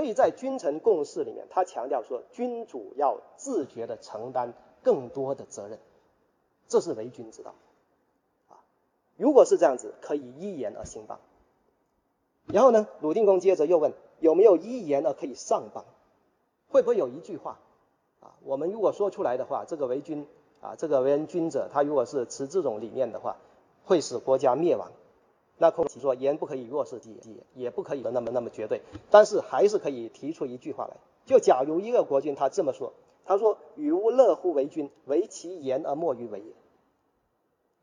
所以在君臣共事里面，他强调说，君主要自觉的承担更多的责任，这是为君之道。啊，如果是这样子，可以一言而兴邦。然后呢，鲁定公接着又问，有没有一言而可以上邦？会不会有一句话？啊，我们如果说出来的话，这个为君啊，这个为人君者，他如果是持这种理念的话，会使国家灭亡。那孔子说，言不可以弱势己也，也不可以那么那么绝对，但是还是可以提出一句话来。就假如一个国君他这么说，他说：“与吾乐乎为君，唯其言而莫于为也。”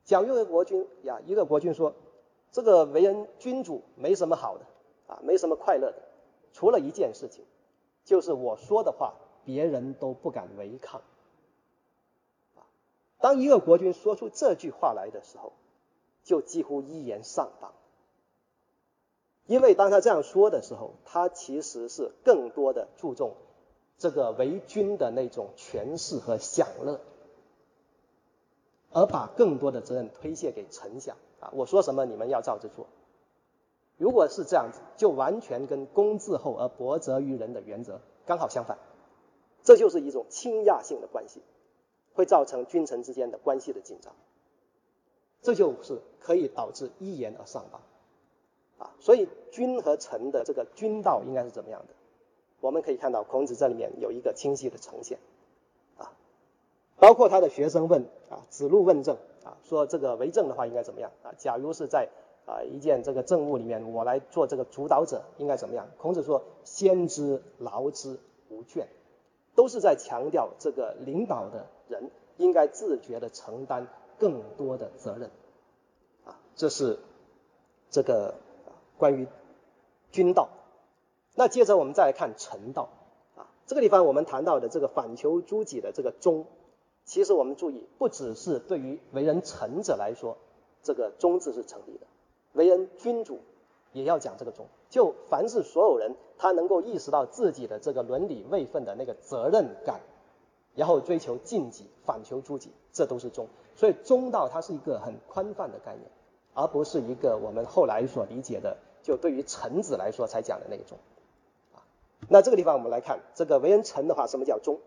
假如一个国君呀，一个国君说，这个为人君主没什么好的啊，没什么快乐的，除了一件事情，就是我说的话别人都不敢违抗。当一个国君说出这句话来的时候。就几乎一言上当，因为当他这样说的时候，他其实是更多的注重这个为君的那种权势和享乐，而把更多的责任推卸给丞相啊！我说什么你们要照着做。如果是这样子，就完全跟公自厚而薄责于人的原则刚好相反，这就是一种倾轧性的关系，会造成君臣之间的关系的紧张。这就是可以导致一言而上邦，啊，所以君和臣的这个君道应该是怎么样的？我们可以看到孔子这里面有一个清晰的呈现，啊，包括他的学生问啊，子路问政啊，说这个为政的话应该怎么样啊？假如是在啊一件这个政务里面，我来做这个主导者，应该怎么样？孔子说：先知劳之无倦，都是在强调这个领导的人应该自觉的承担。更多的责任，啊，这是这个关于君道。那接着我们再来看臣道，啊，这个地方我们谈到的这个反求诸己的这个忠，其实我们注意，不只是对于为人臣者来说，这个忠字是成立的，为人君主也要讲这个忠。就凡是所有人，他能够意识到自己的这个伦理位分的那个责任感。然后追求晋级，反求诸己，这都是忠。所以忠道它是一个很宽泛的概念，而不是一个我们后来所理解的，就对于臣子来说才讲的那种。啊，那这个地方我们来看，这个为人臣的话，什么叫忠？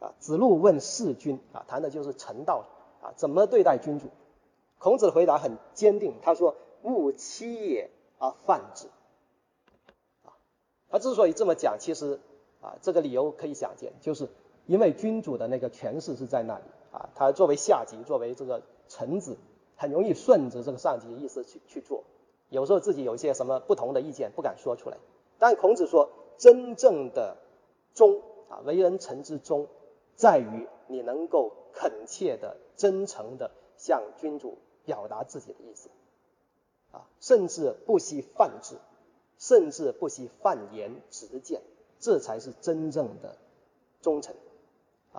啊，子路问弑君，啊，谈的就是臣道，啊，怎么对待君主？孔子的回答很坚定，他说：勿欺也而犯之。啊，他之所以这么讲，其实啊，这个理由可以想见，就是。因为君主的那个权势是在那里啊，他作为下级，作为这个臣子，很容易顺着这个上级的意思去去做。有时候自己有一些什么不同的意见，不敢说出来。但孔子说，真正的忠啊，为人臣之忠，在于你能够恳切的、真诚的向君主表达自己的意思啊，甚至不惜犯之，甚至不惜犯言直谏，这才是真正的忠诚。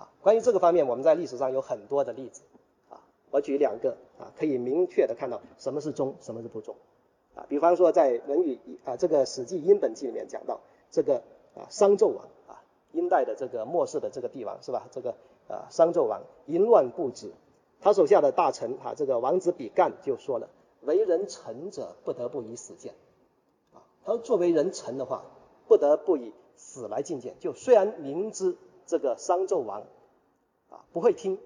啊，关于这个方面，我们在历史上有很多的例子啊。我举两个啊，可以明确的看到什么是忠，什么是不忠啊。比方说，在《论语》啊这个《史记·殷本纪》里面讲到这个啊商纣王啊，殷代的这个末世的这个帝王是吧？这个啊商纣王淫乱不止，他手下的大臣啊这个王子比干就说了：“为人臣者，不得不以死谏。”啊，他说作为人臣的话，不得不以死来觐见。就虽然明知。这个商纣王啊不会听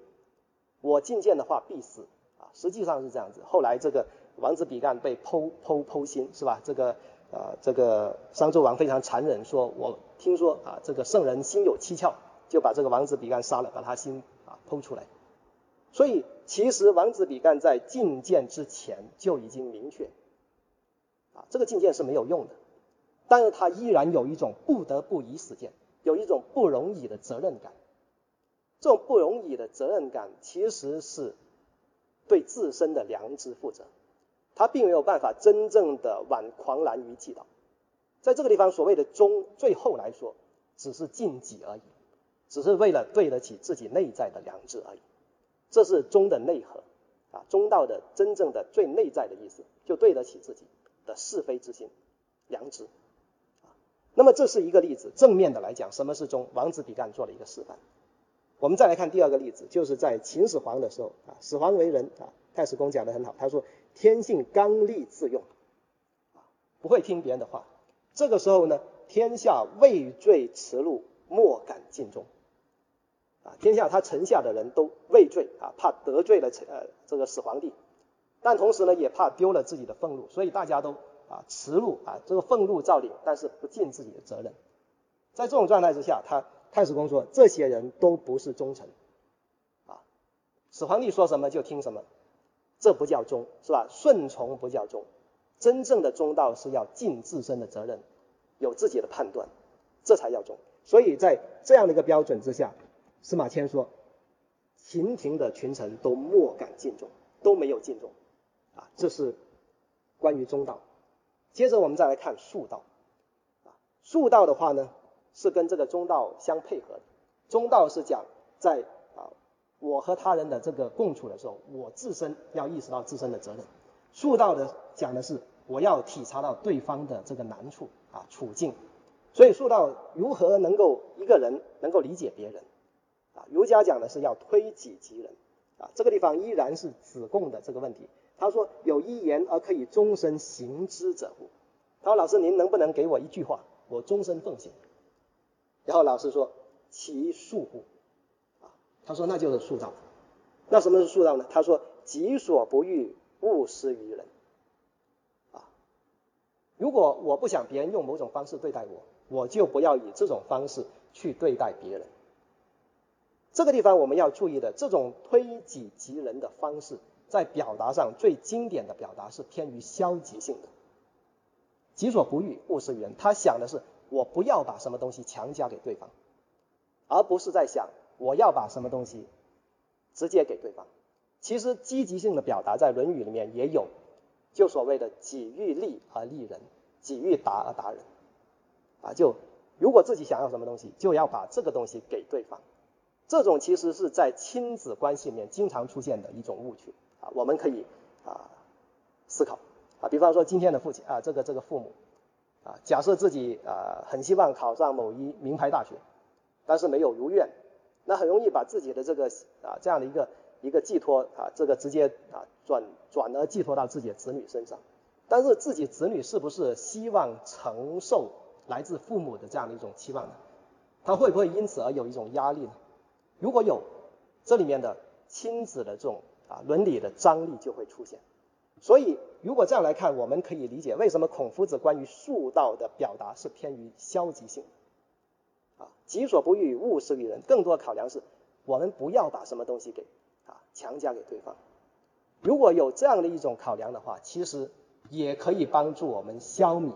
我进谏的话必死啊，实际上是这样子。后来这个王子比干被剖剖剖心是吧？这个啊这个商纣王非常残忍，说我听说啊这个圣人心有蹊跷，就把这个王子比干杀了，把他心啊剖出来。所以其实王子比干在进谏之前就已经明确啊这个进谏是没有用的，但是他依然有一种不得不以死谏。有一种不容易的责任感，这种不容易的责任感其实是对自身的良知负责，他并没有办法真正的挽狂澜于既倒。在这个地方，所谓的忠，最后来说只是尽己而已，只是为了对得起自己内在的良知而已。这是忠的内核啊，忠道的真正的最内在的意思，就对得起自己的是非之心、良知。那么这是一个例子，正面的来讲，什么是忠？王子比干做了一个示范。我们再来看第二个例子，就是在秦始皇的时候啊，始皇为人啊，太史公讲的很好，他说天性刚戾自用，啊，不会听别人的话。这个时候呢，天下畏罪耻辱，莫敢尽忠。啊，天下他臣下的人都畏罪啊，怕得罪了呃这个始皇帝，但同时呢也怕丢了自己的俸禄，所以大家都啊耻辱啊这个俸禄照领，但是不尽自己的责任。在这种状态之下，他太史公说这些人都不是忠臣，啊，始皇帝说什么就听什么，这不叫忠是吧？顺从不叫忠，真正的忠道是要尽自身的责任，有自己的判断，这才叫忠。所以在这样的一个标准之下。司马迁说：“秦廷的群臣都莫敢尽忠，都没有尽忠，啊，这是关于中道。接着我们再来看术道，啊，术道的话呢，是跟这个中道相配合的。中道是讲在啊我和他人的这个共处的时候，我自身要意识到自身的责任。术道的讲的是我要体察到对方的这个难处啊处境。所以术道如何能够一个人能够理解别人？”啊，儒家讲的是要推己及人，啊，这个地方依然是子贡的这个问题。他说有一言而可以终身行之者乎？他说老师您能不能给我一句话，我终身奉行？然后老师说其恕乎？啊，他说那就是塑造。那什么是塑造呢？他说己所不欲，勿施于人。啊，如果我不想别人用某种方式对待我，我就不要以这种方式去对待别人。这个地方我们要注意的，这种推己及人的方式，在表达上最经典的表达是偏于消极性的。己所不欲，勿施于人。他想的是，我不要把什么东西强加给对方，而不是在想我要把什么东西直接给对方。其实积极性的表达在《论语》里面也有，就所谓的己欲立而立人，己欲达而达人。啊，就如果自己想要什么东西，就要把这个东西给对方。这种其实是在亲子关系里面经常出现的一种误区我们可以啊思考啊，比方说今天的父亲啊，这个这个父母啊，假设自己啊很希望考上某一名牌大学，但是没有如愿，那很容易把自己的这个啊这样的一个一个寄托啊，这个直接啊转转而寄托到自己的子女身上，但是自己子女是不是希望承受来自父母的这样的一种期望呢？他会不会因此而有一种压力呢？如果有这里面的亲子的这种啊伦理的张力就会出现，所以如果这样来看，我们可以理解为什么孔夫子关于术道的表达是偏于消极性，啊己所不欲，勿施于人。更多考量是我们不要把什么东西给啊强加给对方。如果有这样的一种考量的话，其实也可以帮助我们消弭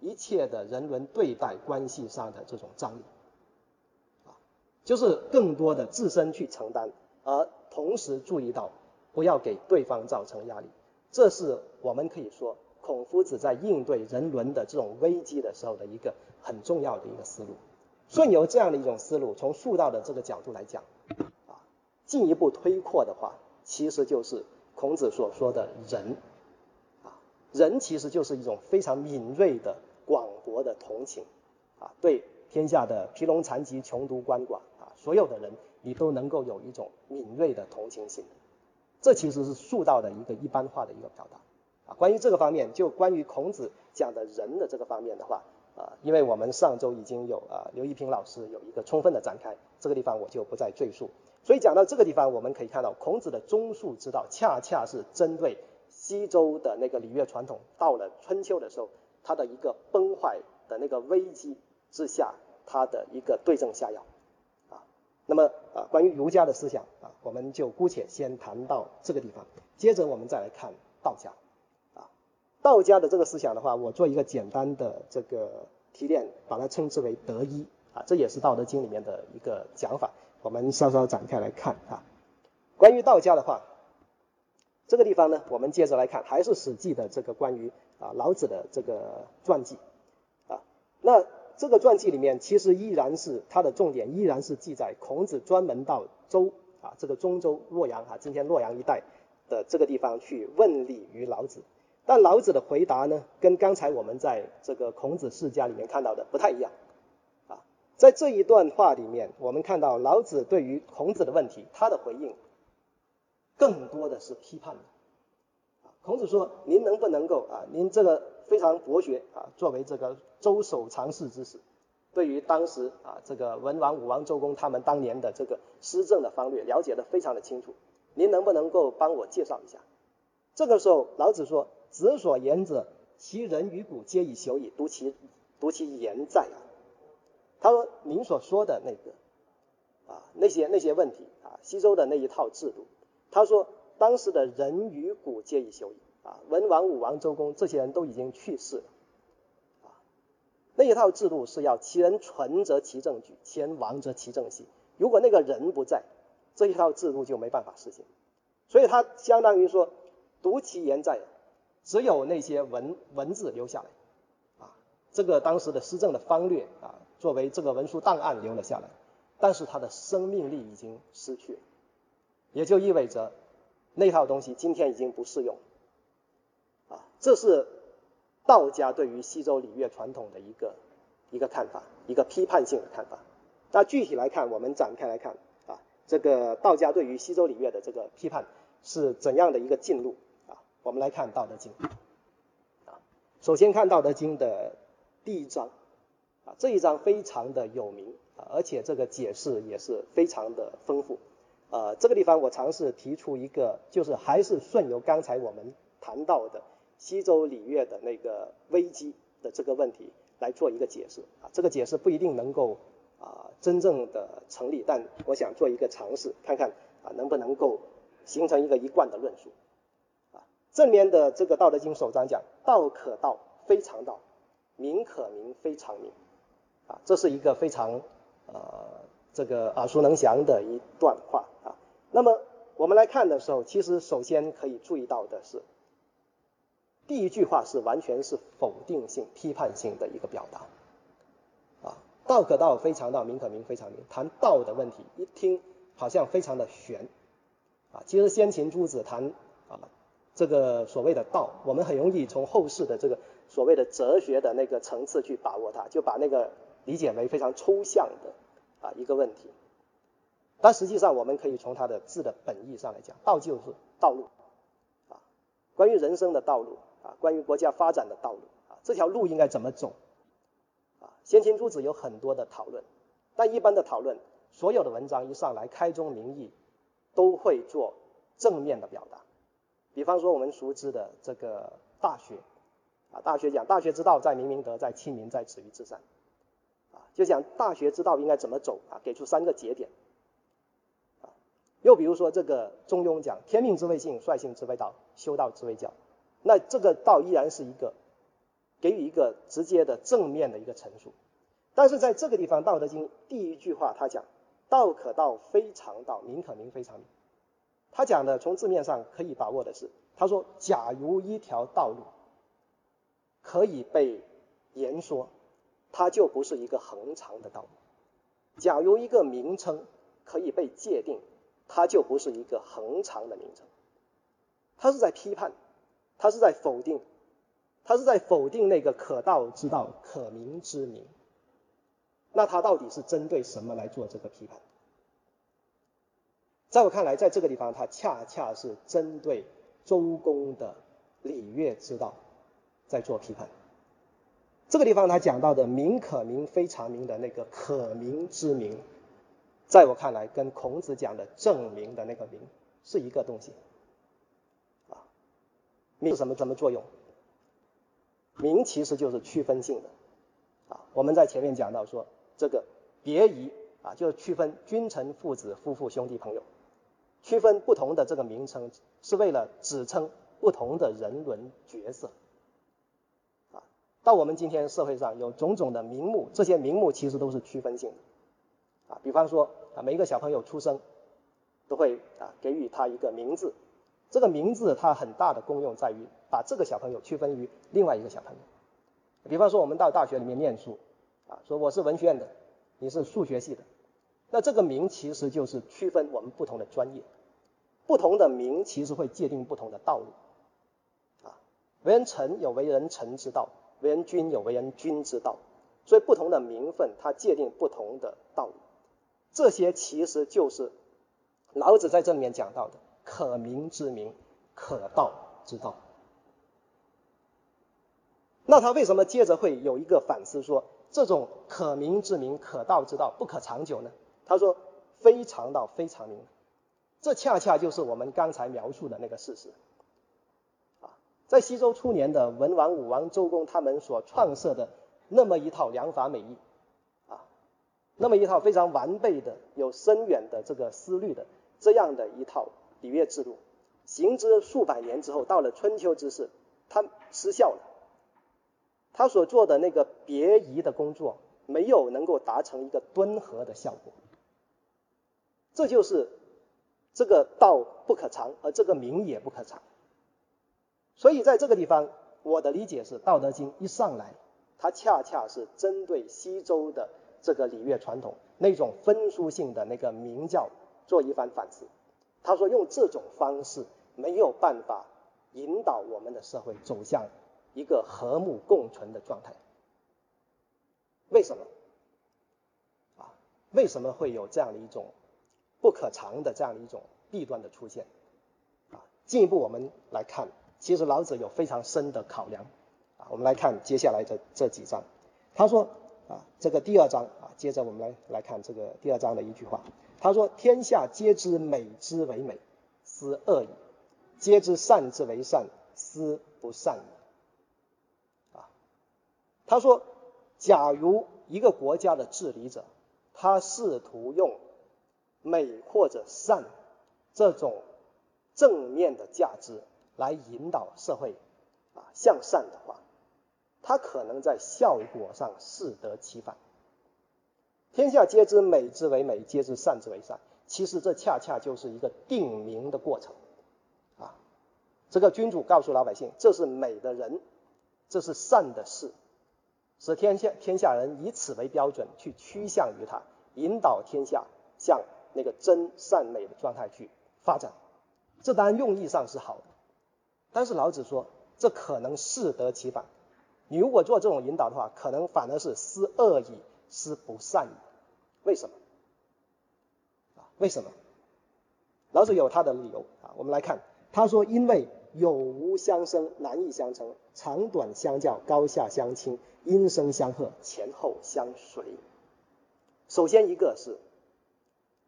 一切的人伦对待关系上的这种张力。啊就是更多的自身去承担，而同时注意到不要给对方造成压力，这是我们可以说孔夫子在应对人伦的这种危机的时候的一个很重要的一个思路。顺由这样的一种思路，从术道的这个角度来讲，啊，进一步推扩的话，其实就是孔子所说的仁，啊，仁其实就是一种非常敏锐的、广博的同情，啊，对天下的疲聋残疾、穷独鳏寡。所有的人，你都能够有一种敏锐的同情心，这其实是塑造的一个一般化的一个表达啊。关于这个方面，就关于孔子讲的人的这个方面的话，啊，因为我们上周已经有啊刘一平老师有一个充分的展开，这个地方我就不再赘述。所以讲到这个地方，我们可以看到孔子的中恕之道，恰恰是针对西周的那个礼乐传统，到了春秋的时候，它的一个崩坏的那个危机之下，它的一个对症下药。那么啊，关于儒家的思想啊，我们就姑且先谈到这个地方。接着我们再来看道家啊，道家的这个思想的话，我做一个简单的这个提炼，把它称之为德一啊，这也是《道德经》里面的一个讲法。我们稍稍展开来看啊，关于道家的话，这个地方呢，我们接着来看，还是《史记》的这个关于啊老子的这个传记啊，那。这个传记里面其实依然是它的重点，依然是记载孔子专门到周啊，这个中州洛阳哈，今天洛阳一带的这个地方去问礼于老子。但老子的回答呢，跟刚才我们在这个孔子世家里面看到的不太一样啊。在这一段话里面，我们看到老子对于孔子的问题，他的回应更多的是批判的。孔子说：“您能不能够啊？您这个非常博学啊，作为这个。”周守常侍之死，对于当时啊这个文王、武王、周公他们当年的这个施政的方略了解的非常的清楚，您能不能够帮我介绍一下？这个时候老子说：“子所言者，其人与古皆以朽矣，独其独其言在啊。”他说：“您所说的那个啊那些那些问题啊，西周的那一套制度，他说当时的人与古皆已朽矣啊，文王、武王、周公这些人都已经去世了，那一套制度是要其人存则其政举，其人亡则其政息。如果那个人不在，这一套制度就没办法实行。所以他相当于说，独其言在，只有那些文文字留下来啊，这个当时的施政的方略啊。”作为这个文书档案留了下来，但是它的生命力已经失去了，也就意味着那套东西今天已经不适用。啊，这是道家对于西周礼乐传统的一个一个看法，一个批判性的看法。那具体来看，我们展开来看啊，这个道家对于西周礼乐的这个批判是怎样的一个进路啊？我们来看《道德经》啊，首先看《道德经》的第一章啊。这一章非常的有名啊，而且这个解释也是非常的丰富。呃，这个地方我尝试提出一个，就是还是顺由刚才我们谈到的西周礼乐的那个危机的这个问题来做一个解释啊。这个解释不一定能够啊真正的成立，但我想做一个尝试，看看啊能不能够形成一个一贯的论述。啊，正面的这个《道德经》首章讲：“道可道，非常道；名可名，非常名。”啊，这是一个非常呃这个耳熟能详的一段话啊。那么我们来看的时候，其实首先可以注意到的是，第一句话是完全是否定性、批判性的一个表达。啊，道可道，非常道；名可名，非常名。谈道的问题，一听好像非常的玄。啊，其实先秦诸子谈啊这个所谓的道，我们很容易从后世的这个所谓的哲学的那个层次去把握它，就把那个。理解为非常抽象的啊一个问题，但实际上我们可以从它的字的本意上来讲，道就是道路啊，关于人生的道路关于国家发展的道路啊，这条路应该怎么走啊？先秦诸子有很多的讨论，但一般的讨论，所有的文章一上来开宗明义都会做正面的表达，比方说我们熟知的这个《大学》啊，《大学》讲大学之道，在明明德，在亲民，在止于至善。啊就讲大学之道应该怎么走啊？给出三个节点啊。又比如说这个中庸讲天命之谓性，率性之谓道，修道之谓教。那这个道依然是一个给予一个直接的正面的一个陈述。但是在这个地方，《道德经》第一句话他讲道可道，非常道；名可名，非常名。他讲的从字面上可以把握的是，他说假如一条道路可以被言说。它就不是一个恒长的道路。假如一个名称可以被界定，它就不是一个恒长的名称。它是在批判，他是在否定，他是在否定那个可道之道、可名之名。那他到底是针对什么来做这个批判？在我看来，在这个地方，他恰恰是针对周公的礼乐之道在做批判。这个地方他讲到的“名可名，非常名”的那个可名之名，在我看来，跟孔子讲的证明的那个名是一个东西。啊，名什么什么作用？名其实就是区分性的。啊，我们在前面讲到说，这个别仪啊，就是区分君臣、父子、夫妇、兄弟、朋友，区分不同的这个名称，是为了指称不同的人伦角色。啊到我们今天社会上有种种的名目，这些名目其实都是区分性的啊。比方说啊，每一个小朋友出生都会啊给予他一个名字，这个名字它很大的功用在于把这个小朋友区分于另外一个小朋友。比方说我们到大学里面念书啊，说我是文学院的，你是数学系的，那这个名其实就是区分我们不同的专业，不同的名其实会界定不同的道路啊。为人臣有为人臣之道。为人君有为人君之道，所以不同的名分，它界定不同的道理。这些其实就是老子在这里面讲到的可名之名，可道之道。那他为什么接着会有一个反思说，这种可名之名，可道之道，不可长久呢？他说，非常道非常名，这恰恰就是我们刚才描述的那个事实。啊，在西周初年的文王、武王、周公他们所创设的那么一套良法美意，啊，那么一套非常完备的、有深远的这个思虑的这样的一套礼乐制度，行之数百年之后，到了春秋之世，它失效了。他所做的那个别仪的工作，没有能够达成一个敦和的效果，这就是这个道不可长，而这个名也不可长。所以在这个地方，我的理解是，《道德经》一上来，它恰恰是针对西周的这个礼乐传统那种分殊性的那个名教做一番反思。他说，用这种方式没有办法引导我们的社会走向。一个和睦共存的状态，为什么？啊，为什么会有这样的一种不可长的这样的一种弊端的出现？啊，进一步我们来看，其实老子有非常深的考量。啊，我们来看接下来的这几章。他说，啊，这个第二章啊，接着我们来来看这个第二章的一句话。他说：“天下皆知美之为美，斯恶已；皆知善之为善，斯不善已。”他说：“假如一个国家的治理者，他试图用美或者善这种正面的价值来引导社会啊向善的话，他可能在效果上适得其反。天下皆知美之为美，皆知善之为善。其实这恰恰就是一个定名的过程啊。这个君主告诉老百姓，这是美的人，这是善的事。”使天下天下人以此为标准去趋向于它，引导天下向那个真善美的状态去发展。这当然用意上是好的，但是老子说这可能适得其反。你如果做这种引导的话，可能反而是思恶矣，思不善矣。为什么？啊？为什么？老子有他的理由啊。我们来看，他说因为。有无相生，难易相成；长短相较，高下相倾；音声相和，前后相随。首先一个是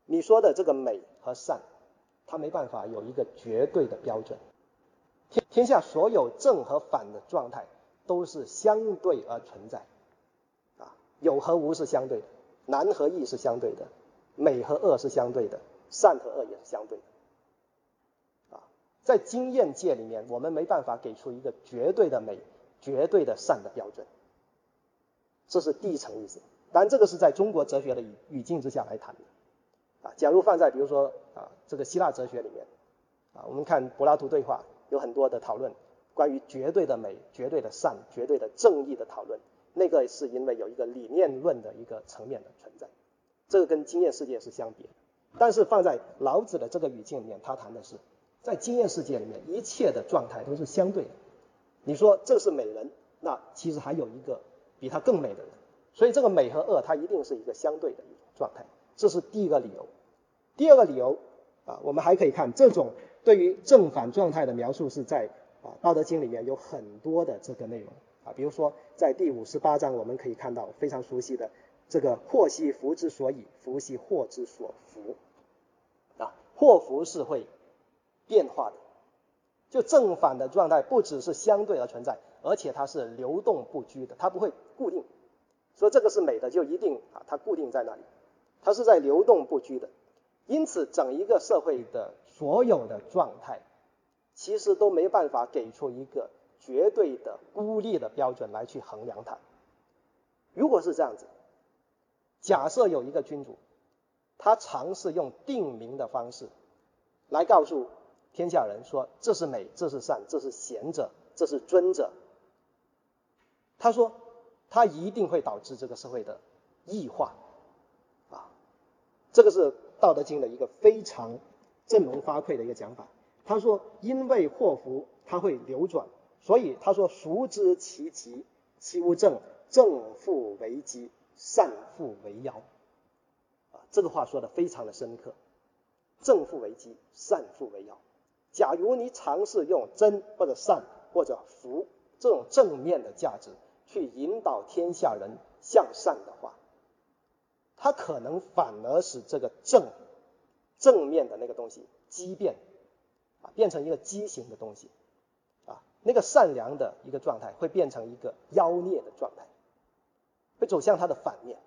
你说的这个美和善，它没办法有一个绝对的标准。天天下所有正和反的状态都是相对而存在，啊，有和无是相对的，难和易是相对的，美和恶是相对的，善和恶也是相对的。啊在经验界里面，我们没办法给出一个绝对的美、绝对的善的标准，这是第一层意思。当然，这个是在中国哲学的语语境之下来谈的。啊，假如放在比如说啊这个希腊哲学里面，啊我们看柏拉图对话有很多的讨论，关于绝对的美、绝对的善、绝对的正义的讨论，那个是因为有一个理念论的一个层面的存在，这个跟经验世界是相别。但是放在老子的这个语境里面，他谈的是。在经验世界里面，一切的状态都是相对的。你说这是美人，那其实还有一个比他更美的人，所以这个美和恶它一定是一个相对的一种状态，这是第一个理由。第二个理由啊，我们还可以看这种对于正反状态的描述是在啊《道德经》里面有很多的这个内容比如说在第五十八章我们可以看到非常熟悉的这个祸兮福之所以，福兮祸之所伏啊，祸福是会。变化的，就正反的状态不只是相对而存在，而且它是流动不居的，它不会固定。所以这个是美的，就一定啊，它固定在那里，它是在流动不居的。因此，整一个社会的所有的状态，其实都没办法给出一个绝对的孤立的标准来去衡量它。如果是这样子，假设有一个君主，他尝试用定名的方式来告诉。天下人说这是美，这是善，这是贤者，这是尊者。他说他一定会导致这个社会的异化，啊，这个是《道德经》的一个非常振聋发聩的一个讲法。他说因为祸福它会流转，所以他说孰知其极，其无正，正复为吉，善复为妖。啊，这个话说的非常的深刻，正复为吉，善复为妖。假如你尝试用真或者善或者福这种正面的价值去引导天下人向善的话，它可能反而使这个正正面的那个东西畸变啊，变成一个畸形的东西，那个善良的一个状态会变成一个妖孽的状态，会走向它的反面。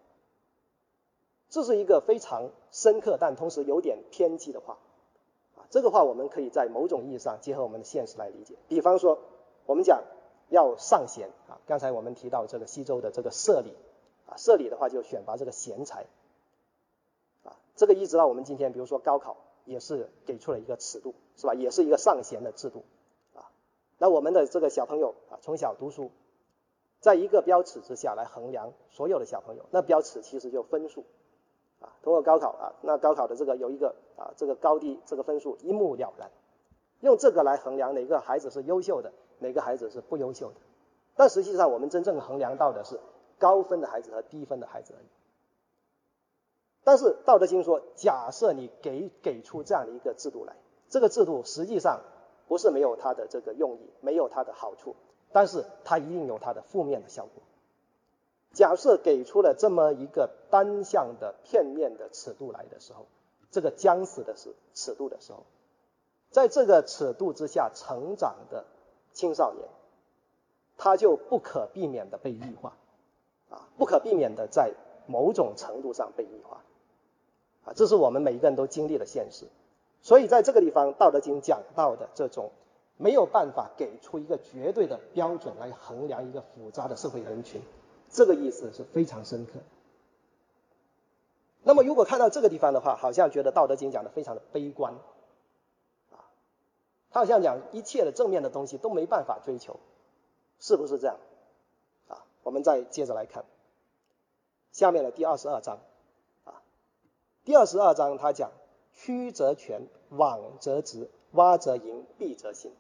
这是一个非常深刻但同时有点偏激的话啊，这个话我们可以在某种意义上结合我们的现实来理解。比方说，我们讲要上贤啊，刚才我们提到这个西周的这个社礼。啊，社里的话就选拔这个贤才，啊，这个一直到我们今天，比如说高考也是给出了一个尺度，是吧？也是一个上贤的制度，那我们的这个小朋友啊，从小读书，在一个标尺之下来衡量所有的小朋友，那标尺其实就分数，啊，通过高考啊，那高考的这个有一个啊，这个高低这个分数一目了然，用这个来衡量哪个孩子是优秀的，哪个孩子是不优秀的，但实际上我们真正衡量到的是。高分的孩子和低分的孩子而已。但是《道德经》说，假设你给给出这样的一个制度来，这个制度实际上不是没有它的这个用意，没有它的好处，但是它一定有它的负面的效果。假设给出了这么一个单向的片面的尺度来的时候，这个僵死的是尺度的时候，在这个尺度之下成长的青少年，他就不可避免的被异化。啊，不可避免的在某种程度上被异化，啊，这是我们每一个人都经历的现实。所以在这个地方，《道德经》讲到的这种没有办法给出一个绝对的标准来衡量一个复杂的社会人群，这个意思是非常深刻。那么如果看到这个地方的话，好像觉得《道德经》讲的非常的悲观，啊，他好像讲一切的正面的东西都没办法追求，是不是这样？啊我们再接着来看下面的第二十二章啊，第二十二章他讲曲则全，枉则直，洼则盈，敝则新。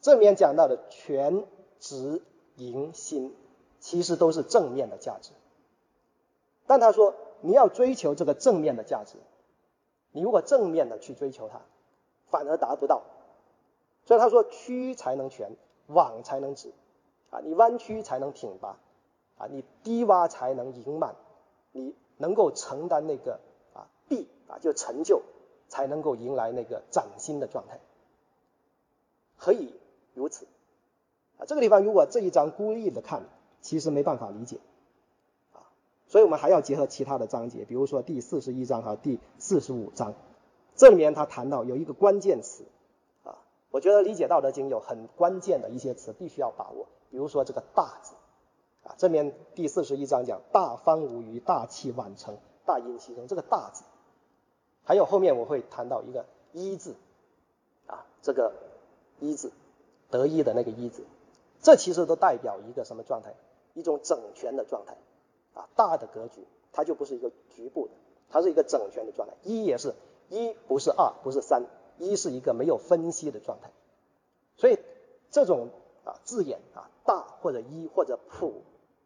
这里面讲到的全、直、盈、新，其实都是正面的价值。但他说你要追求这个正面的价值，你如果正面的去追求它，反而达不到。所以他说曲才能全，枉才能直。啊，你弯曲才能挺拔，啊，你低洼才能盈满，你能够承担那个啊弊啊就成就，才能够迎来那个崭新的状态。何以如此？啊，这个地方如果这一章孤立的看，其实没办法理解，啊，所以我们还要结合其他的章节，比如说第四十一章和第四十五章，这里面他谈到有一个关键词，啊，我觉得理解《道德经》有很关键的一些词必须要把握。比如说这个“大”字，啊，这边第四十一章讲“大方无余，大器晚成，大音希声”，这个“大”字，还有后面我会谈到一个“一”字，啊，这个“一”字，得一的那个“一”字，这其实都代表一个什么状态？一种整全的状态，啊，大的格局，它就不是一个局部的，它是一个整全的状态。一也是一，不是二，不是三，一是一个没有分析的状态，所以这种。啊，字眼啊，大或者一或者普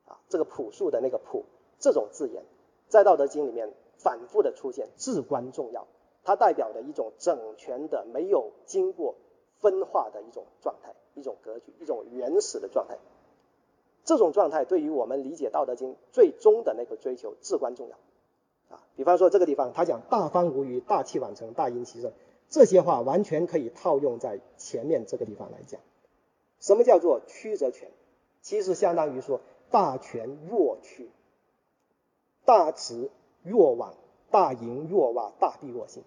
啊，这个朴素的那个朴，这种字眼在《道德经》里面反复的出现，至关重要。它代表的一种整全的、没有经过分化的一种状态，一种格局，一种原始的状态。这种状态对于我们理解《道德经》最终的那个追求至关重要。啊，比方说这个地方，他讲“大方无余，大器晚成，大音希声”，这些话完全可以套用在前面这个地方来讲。什么叫做曲则全？其实相当于说大全若曲，大直若往，大盈若洼，大弊若新。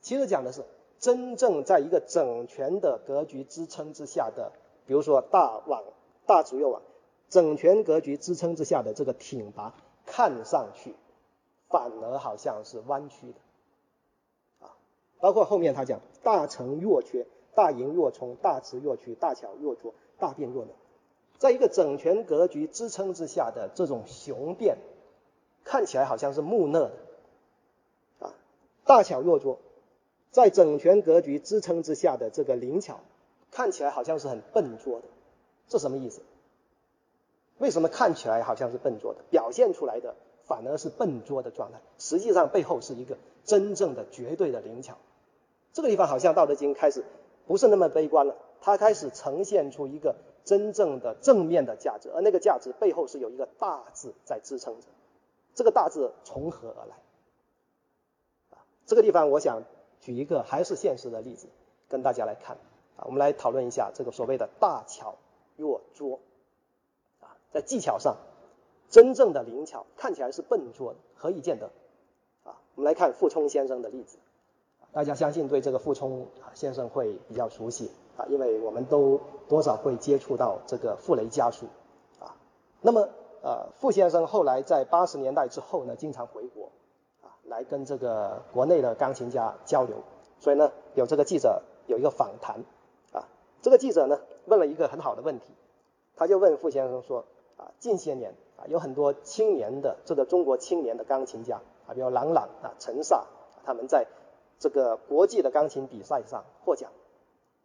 其实讲的是真正在一个整全的格局支撑之下的，比如说大往、大直若往，整全格局支撑之下的这个挺拔，看上去反而好像是弯曲的啊。包括后面他讲大成若缺。大盈若冲，大直若屈，大巧若拙，大辩若能，在一个整全格局支撑之下的这种雄辩，看起来好像是木讷的啊；大巧若拙，在整全格局支撑之下的这个灵巧，看起来好像是很笨拙的。这什么意思？为什么看起来好像是笨拙的，表现出来的反而是笨拙的状态？实际上背后是一个真正的绝对的灵巧。这个地方好像《道德经》开始。不是那么悲观了，它开始呈现出一个真正的正面的价值，而那个价值背后是有一个大字在支撑着，这个大字从何而来？啊，这个地方我想举一个还是现实的例子跟大家来看啊，我们来讨论一下这个所谓的大巧若拙啊，在技巧上真正的灵巧看起来是笨拙的，何以见得？啊，我们来看傅聪先生的例子。大家相信对这个傅聪先生会比较熟悉啊，因为我们都多少会接触到这个傅雷家书啊。那么呃，傅先生后来在八十年代之后呢，经常回国啊，来跟这个国内的钢琴家交流。所以呢，有这个记者有一个访谈啊，这个记者呢问了一个很好的问题，他就问傅先生说啊，近些年啊有很多青年的这个中国青年的钢琴家啊，比如郎朗啊、陈萨他们在。这个国际的钢琴比赛上获奖，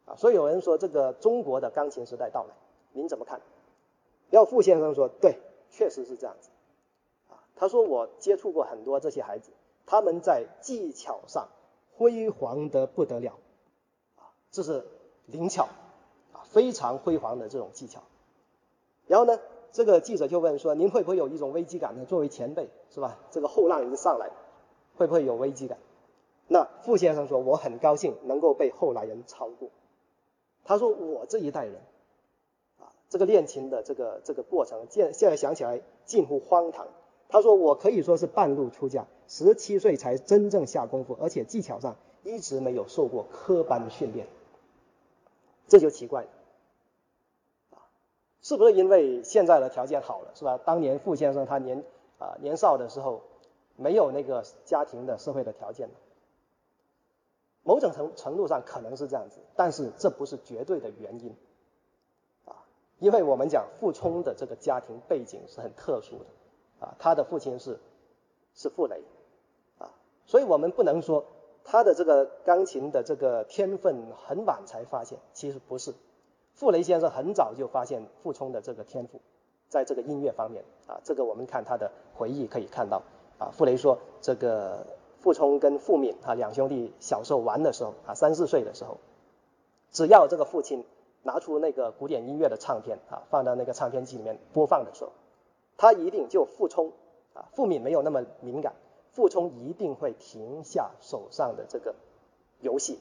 啊，所以有人说这个中国的钢琴时代到来，您怎么看？要傅先生说，对，确实是这样子，啊，他说我接触过很多这些孩子，他们在技巧上辉煌的不得了，啊，这是灵巧，啊，非常辉煌的这种技巧。然后呢，这个记者就问说，您会不会有一种危机感呢？作为前辈是吧？这个后浪已经上来，会不会有危机感？那傅先生说：“我很高兴能够被后来人超过。”他说：“我这一代人，这个练琴的这个这个过程，现现在想起来近乎荒唐。”他说：“我可以说是半路出家，十七岁才真正下功夫，而且技巧上一直没有受过科班的训练。”这就奇怪了，是不是因为现在的条件好了，是吧？当年傅先生他年啊年少的时候没有那个家庭的社会的条件呢？某种程程度上可能是这样子，但是这不是绝对的原因，因为我们讲傅聪的这个家庭背景是很特殊的，啊，他的父亲是是傅雷，啊，所以我们不能说他的这个钢琴的这个天分很晚才发现，其实不是，傅雷先生很早就发现傅聪的这个天赋，在这个音乐方面，啊，这个我们看他的回忆可以看到，啊，傅雷说这个。傅聪跟傅敏啊两兄弟小时候玩的时候啊三四岁的时候，只要这个父亲拿出那个古典音乐的唱片啊放到那个唱片机里面播放的时候，他一定就傅聪啊傅敏没有那么敏感，傅聪一定会停下手上的这个游戏，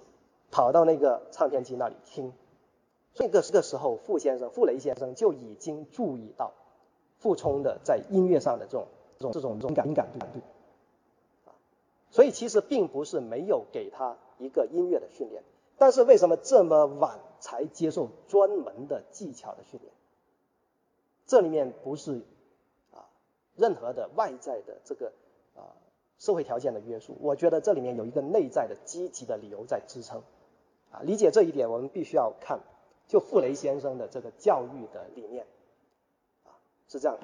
跑到那个唱片机那里听。这个这个时候傅先生傅雷先生就已经注意到傅聪的在音乐上的这种这种这种敏感敏感度。所以其实并不是没有给他一个音乐的训练，但是为什么这么晚才接受专门的技巧的训练？这里面不是啊任何的外在的这个啊社会条件的约束，我觉得这里面有一个内在的积极的理由在支撑。啊，理解这一点，我们必须要看就傅雷先生的这个教育的理念，啊是这样。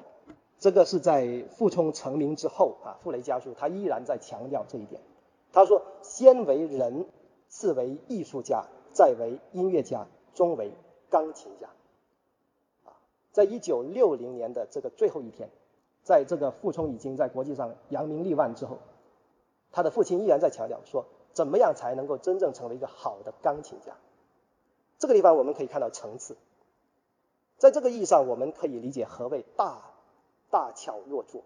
这个是在傅聪成名之后啊，傅雷家书他依然在强调这一点。他说：“先为人，次为艺术家，再为音乐家，终为钢琴家。”啊，在一九六零年的这个最后一天，在这个傅聪已经在国际上扬名立万之后，他的父亲依然在强调说：“怎么样才能够真正成为一个好的钢琴家？”这个地方我们可以看到层次，在这个意义上，我们可以理解何谓大。大巧若拙，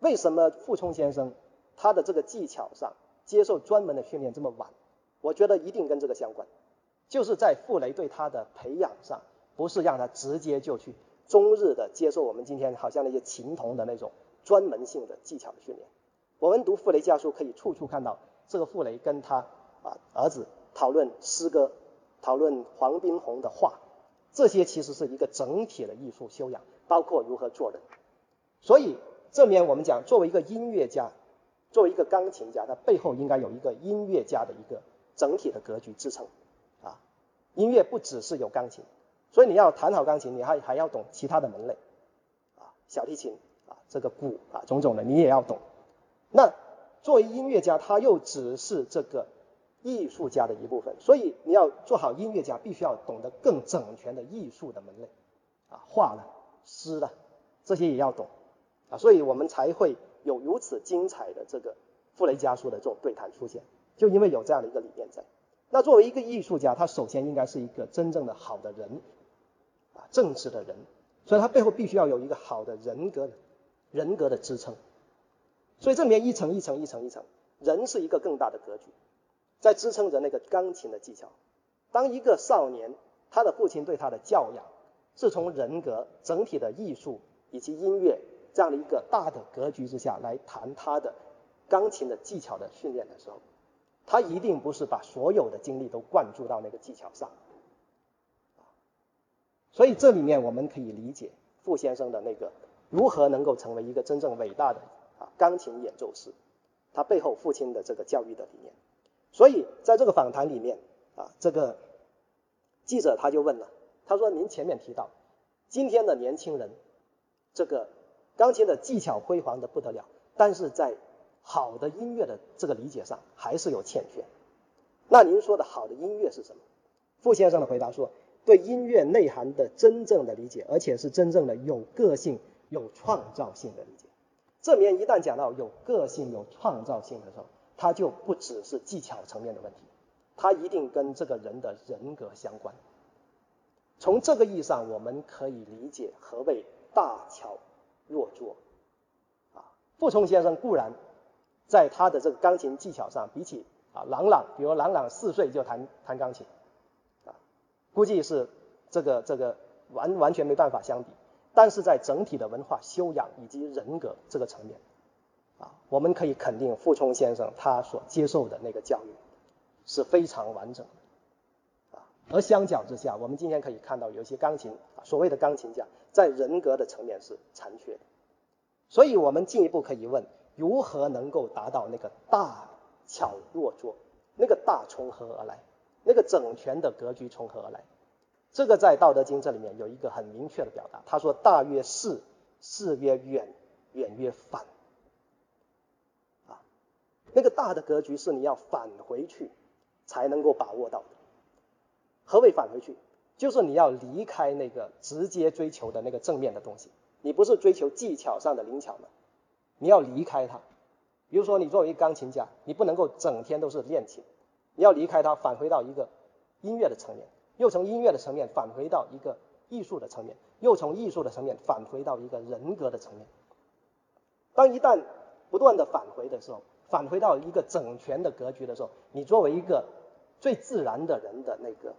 为什么傅聪先生他的这个技巧上接受专门的训练这么晚？我觉得一定跟这个相关，就是在傅雷对他的培养上，不是让他直接就去终日的接受我们今天好像那些琴童的那种专门性的技巧的训练。我们读傅雷家书可以处处看到这个傅雷跟他啊儿子讨论诗歌，讨论黄宾虹的画，这些其实是一个整体的艺术修养。包括如何做人，所以这面我们讲，作为一个音乐家，作为一个钢琴家，他背后应该有一个音乐家的一个整体的格局支撑啊。音乐不只是有钢琴，所以你要弹好钢琴，你还还要懂其他的门类啊，小提琴啊，这个鼓啊，种种的你也要懂。那作为音乐家，他又只是这个艺术家的一部分，所以你要做好音乐家，必须要懂得更整全的艺术的门类啊，画了。诗的这些也要懂啊，所以我们才会有如此精彩的这个傅雷家书的这种对谈出现，就因为有这样的一个理念在。那作为一个艺术家，他首先应该是一个真正的好的人啊正直的人，所以他背后必须要有一个好的人格，人格的支撑。所以这里面一层一层一层一层，人是一个更大的格局，在支撑着那个钢琴的技巧。当一个少年，他的父亲对他的教养是从人格、整体的艺术以及音乐这样的一个大的格局之下来谈他的钢琴的技巧的训练的时候，他一定不是把所有的精力都灌注到那个技巧上。所以这里面我们可以理解傅先生的那个如何能够成为一个真正伟大的啊钢琴演奏师，他背后父亲的这个教育的理念。所以在这个访谈里面啊，这个记者他就问了，他说：“您前面提到今天的年轻人，这个钢琴的技巧辉煌的不得了，但是在好的音乐的这个理解上还是有欠缺。那您说的好的音乐是什么？”傅先生的回答说。对音乐内涵的真正的理解，而且是真正的有个性、有创造性的理解。这里面一旦讲到有个性、有创造性的时候，它就不只是技巧层面的问题，它一定跟这个人的人格相关。从这个意义上，我们可以理解何谓大巧若拙。啊，傅聪先生固然在他的这个钢琴技巧上，比起啊郎朗，比如郎朗四岁就弹弹钢琴。啊估计是这个这个完完全没办法相比，但是在整体的文化修养以及人格这个层面，啊，我们可以肯定傅聪先生他所接受的那个教育是非常完整的，啊，而相较之下，我们今天可以看到有些钢琴啊，所谓的钢琴家在人格的层面是残缺的，所以我们进一步可以问，如何能够达到那个大巧若拙，那个大从何而来？那个整全的格局从何而来？这个在《道德经》这里面有一个很明确的表达。他说：“大曰是，是曰远，远曰反。”啊，那个大的格局是你要返回去才能够把握到的。何为返回去？就是你要离开那个直接追求的那个正面的东西。你不是追求技巧上的灵巧吗？你要离开它。比如说，你作为一钢琴家，你不能够整天都是练琴。你要离开它，返回到一个音乐的层面，又从音乐的层面返回到一个艺术的层面，又从艺术的层面返回到一个人格的层面。当一旦不断的返回的时候，返回到一个整全的格局的时候，你作为一个最自然的人的那个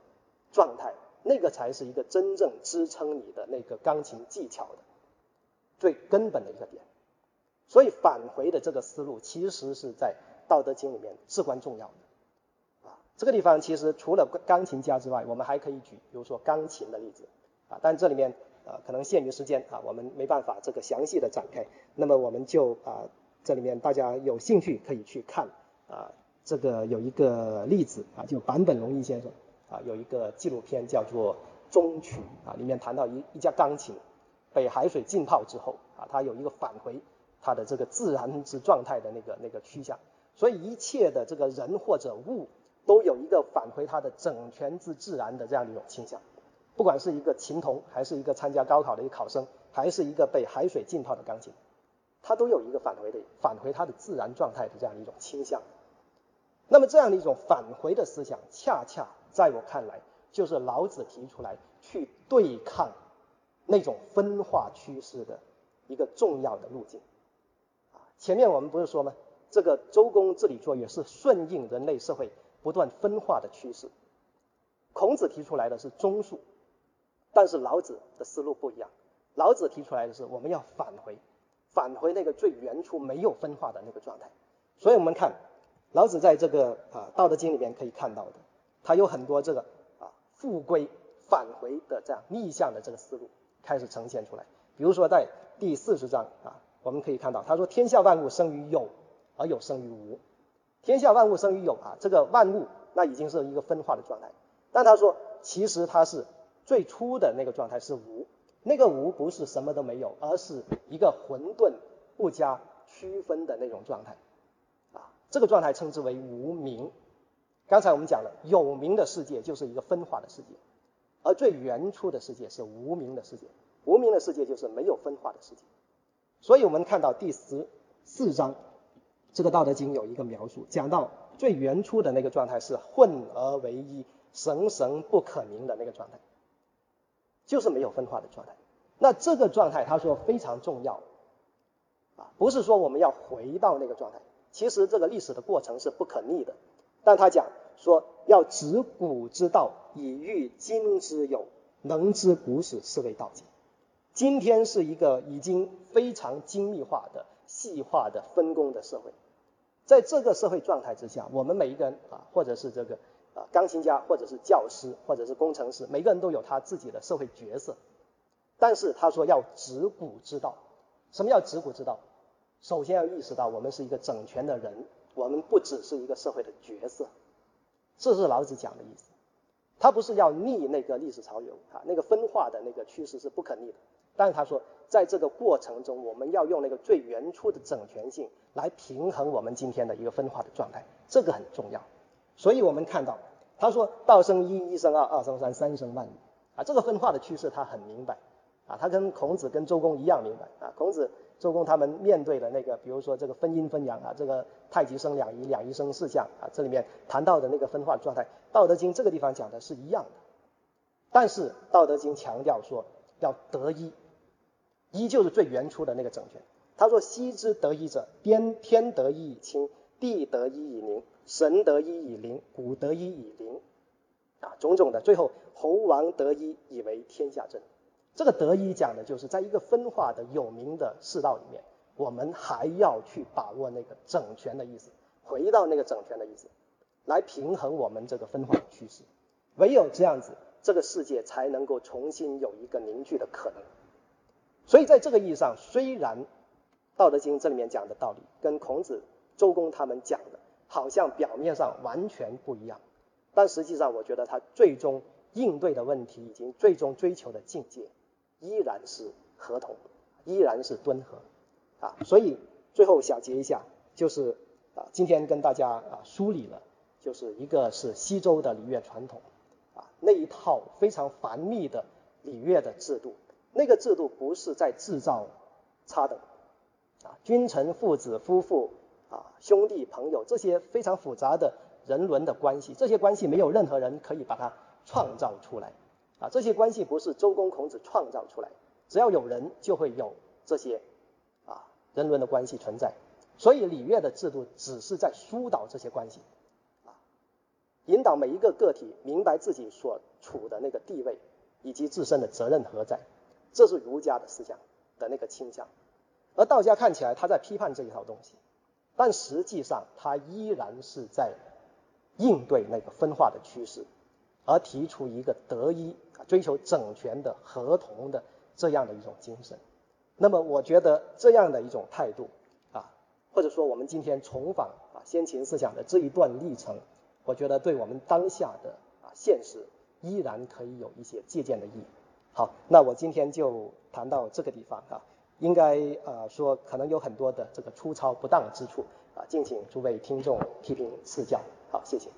状态，那个才是一个真正支撑你的那个钢琴技巧的最根本的一个点。所以返回的这个思路，其实是在《道德经》里面至关重要的啊。这个地方其实除了钢琴家之外，我们还可以举，比如说钢琴的例子啊，但这里面啊可能限于时间啊，我们没办法这个详细的展开。那么我们就啊这里面大家有兴趣可以去看啊，这个有一个例子啊，就坂本龙一先生啊有一个纪录片叫做《中曲》啊，里面谈到一一架钢琴被海水浸泡之后啊，它有一个返回它的这个自然之状态的那个那个趋向，所以一切的这个人或者物。都有一个返回它的整全之自然的这样的一种倾向，不管是一个琴童，还是一个参加高考的一个考生，还是一个被海水浸泡的钢琴，它都有一个返回的返回它的自然状态的这样一种倾向。那么这样的一种返回的思想，恰恰在我看来，就是老子提出来去对抗那种分化趋势的一个重要的路径。前面我们不是说吗？这个周公治理作业是顺应人类社会。不断分化的趋势，孔子提出来的是中恕，但是老子的思路不一样。老子提出来的是我们要返回，返回那个最原初没有分化的那个状态。所以，我们看老子在这个啊《道德经》里面可以看到的，他有很多这个啊复归返回的这样逆向的这个思路开始呈现出来。比如说在第四十章啊，我们可以看到他说：“天下万物生于有，而有生于无。”天下万物生于有啊，这个万物那已经是一个分化的状态。但他说，其实它是最初的那个状态是无，那个无不是什么都没有，而是一个混沌不加区分的那种状态啊。这个状态称之为无名。刚才我们讲了，有名的世界就是一个分化的世界，而最原初的世界是无名的世界，无名的世界就是没有分化的世界。所以我们看到第十四章。这个《道德经》有一个描述，讲到最原初的那个状态是混而为一、神神不可名的那个状态。就是没有分化的状态。那这个状态，他说非常重要，啊，不是说我们要回到那个状态，其实这个历史的过程是不可逆的。但他讲说要执古之道，以御今之有，能知古史，是谓道经。今天是一个已经非常精密化的、细化的分工的社会，在这个社会状态之下，我们每一个人啊，或者是这个啊钢琴家，或者是教师，或者是工程师，每个人都有他自己的社会角色。但是他说要执古之道，什么叫执古之道？首先要意识到我们是一个整全的人，我们不只是一个社会的角色，这是老子讲的意思。他不是要逆那个历史潮流啊，那个分化的那个趋势是不可逆的。但是他说，在这个过程中，我们要用那个最原初的整全性来平衡我们今天的一个分化的状态，这个很重要。所以我们看到，他说道生一，一生二，二生三，三生万物啊，这个分化的趋势他很明白啊，他跟孔子跟周公一样明白啊。孔子、周公他们面对的那个，比如说这个分阴分阳啊，这个太极生两仪，两仪生四象啊，这里面谈到的那个分化状态，《道德经》这个地方讲的是一样的。但是《道德经》强调说要得一。依旧是最原初的那个整全。他说：“昔之得一者，天天得一以清，地得一以宁，神得一以灵，古得一以灵。”啊，种种的，最后猴王得一以为天下正。这个得一讲的就是在一个分化的有名的世道里面，我们还要去把握那个整全的意思，回到那个整全的意思，来平衡我们这个分化的趋势。唯有这样子，这个世界才能够重新有一个凝聚的可能。所以在这个意义上，虽然《道德经》这里面讲的道理跟孔子、周公他们讲的，好像表面上完全不一样，但实际上，我觉得他最终应对的问题，以及最终追求的境界，依然是合同，依然是敦和啊。所以最后小结一下，就是啊，今天跟大家啊梳理了，就是一个是西周的礼乐传统啊，那一套非常繁密的礼乐的制度。那个制度不是在制造差等啊，君臣、父子、夫妇啊，兄弟、朋友这些非常复杂的人伦的关系，这些关系没有任何人可以把它创造出来。啊，这些关系不是周公孔子创造出来，只要有人就会有这些啊人伦的关系存在，所以礼乐的制度只是在疏导这些关系啊，引导每一个个体明白自己所处的那个地位以及自身的责任何在。这是儒家的思想的那个倾向，而道家看起来他在批判这一套东西，但实际上他依然是在应对那个分化的趋势，而提出一个德一、追求整全的合同的这样的一种精神。那么，我觉得这样的一种态度啊，或者说我们今天重访啊先秦思想的这一段历程，我觉得对我们当下的啊现实依然可以有一些借鉴的意义。好，那我今天就谈到这个地方啊，应该呃说可能有很多的这个粗糙不当之处啊，敬请诸位听众批评赐教。好，谢谢。